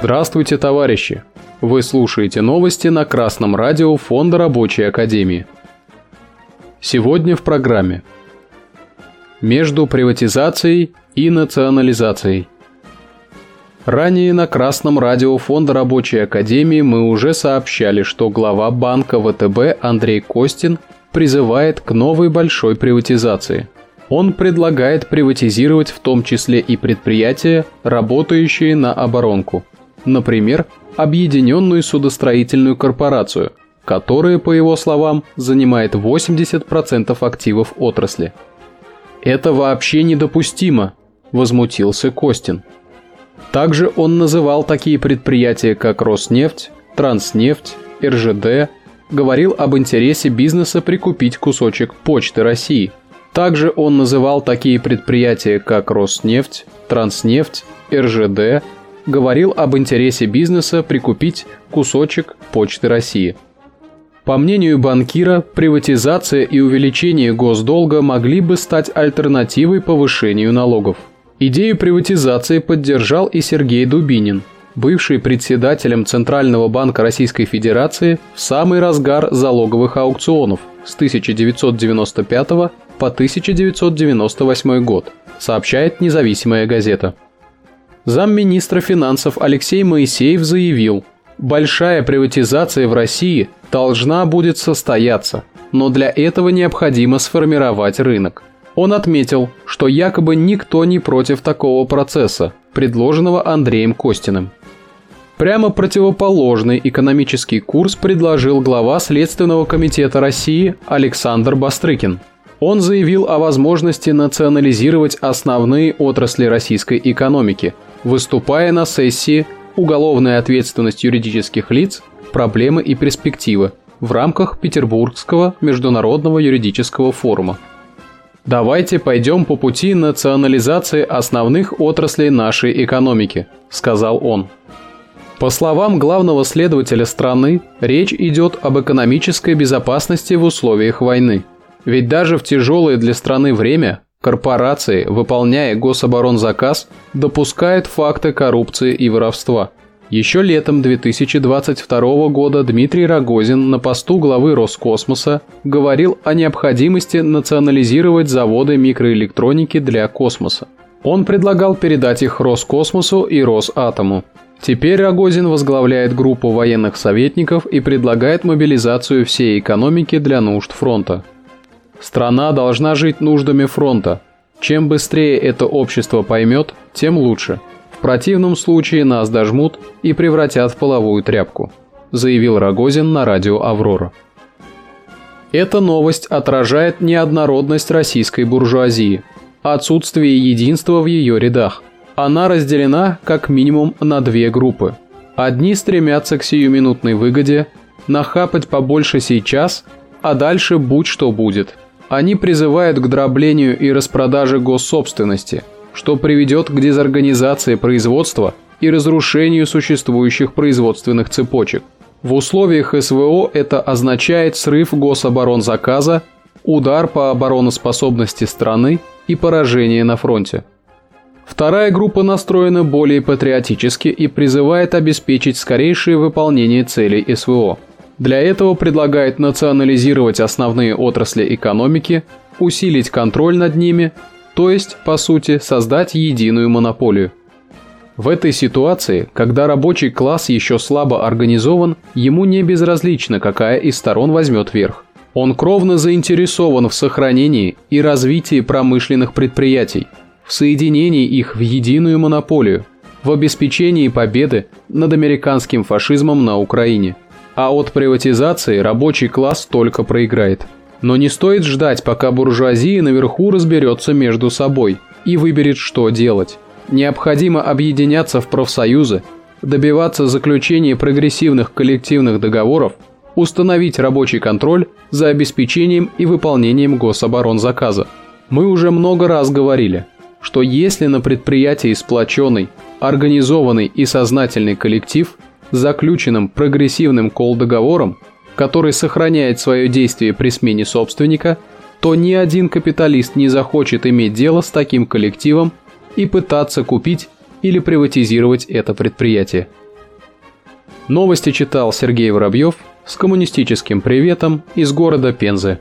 Здравствуйте, товарищи! Вы слушаете новости на Красном радио Фонда Рабочей Академии. Сегодня в программе Между приватизацией и национализацией Ранее на Красном радио Фонда Рабочей Академии мы уже сообщали, что глава банка ВТБ Андрей Костин призывает к новой большой приватизации – он предлагает приватизировать в том числе и предприятия, работающие на оборонку. Например, Объединенную судостроительную корпорацию, которая, по его словам, занимает 80% активов отрасли. «Это вообще недопустимо», – возмутился Костин. Также он называл такие предприятия, как Роснефть, Транснефть, РЖД, говорил об интересе бизнеса прикупить кусочек Почты России – также он называл такие предприятия, как Роснефть, Транснефть, РЖД, говорил об интересе бизнеса прикупить кусочек Почты России. По мнению банкира, приватизация и увеличение госдолга могли бы стать альтернативой повышению налогов. Идею приватизации поддержал и Сергей Дубинин, бывший председателем Центрального банка Российской Федерации в самый разгар залоговых аукционов с 1995 по 1998 год, сообщает независимая газета. Замминистра финансов Алексей Моисеев заявил, большая приватизация в России должна будет состояться, но для этого необходимо сформировать рынок. Он отметил, что якобы никто не против такого процесса, предложенного Андреем Костиным. Прямо противоположный экономический курс предложил глава Следственного комитета России Александр Бастрыкин – он заявил о возможности национализировать основные отрасли российской экономики, выступая на сессии «Уголовная ответственность юридических лиц. Проблемы и перспективы» в рамках Петербургского международного юридического форума. «Давайте пойдем по пути национализации основных отраслей нашей экономики», – сказал он. По словам главного следователя страны, речь идет об экономической безопасности в условиях войны – ведь даже в тяжелое для страны время корпорации, выполняя гособоронзаказ, допускают факты коррупции и воровства. Еще летом 2022 года Дмитрий Рогозин на посту главы Роскосмоса говорил о необходимости национализировать заводы микроэлектроники для космоса. Он предлагал передать их Роскосмосу и Росатому. Теперь Рогозин возглавляет группу военных советников и предлагает мобилизацию всей экономики для нужд фронта. Страна должна жить нуждами фронта. Чем быстрее это общество поймет, тем лучше. В противном случае нас дожмут и превратят в половую тряпку, заявил Рогозин на радио «Аврора». Эта новость отражает неоднородность российской буржуазии, отсутствие единства в ее рядах. Она разделена как минимум на две группы. Одни стремятся к сиюминутной выгоде, нахапать побольше сейчас, а дальше будь что будет – они призывают к дроблению и распродаже госсобственности, что приведет к дезорганизации производства и разрушению существующих производственных цепочек. В условиях СВО это означает срыв гособоронзаказа, удар по обороноспособности страны и поражение на фронте. Вторая группа настроена более патриотически и призывает обеспечить скорейшее выполнение целей СВО. Для этого предлагает национализировать основные отрасли экономики, усилить контроль над ними, то есть, по сути, создать единую монополию. В этой ситуации, когда рабочий класс еще слабо организован, ему не безразлично, какая из сторон возьмет верх. Он кровно заинтересован в сохранении и развитии промышленных предприятий, в соединении их в единую монополию, в обеспечении победы над американским фашизмом на Украине – а от приватизации рабочий класс только проиграет. Но не стоит ждать, пока буржуазия наверху разберется между собой и выберет, что делать. Необходимо объединяться в профсоюзы, добиваться заключения прогрессивных коллективных договоров, установить рабочий контроль за обеспечением и выполнением гособоронзаказа. Мы уже много раз говорили, что если на предприятии сплоченный, организованный и сознательный коллектив – заключенным прогрессивным колл-договором, который сохраняет свое действие при смене собственника, то ни один капиталист не захочет иметь дело с таким коллективом и пытаться купить или приватизировать это предприятие. Новости читал Сергей Воробьев с коммунистическим приветом из города Пензы.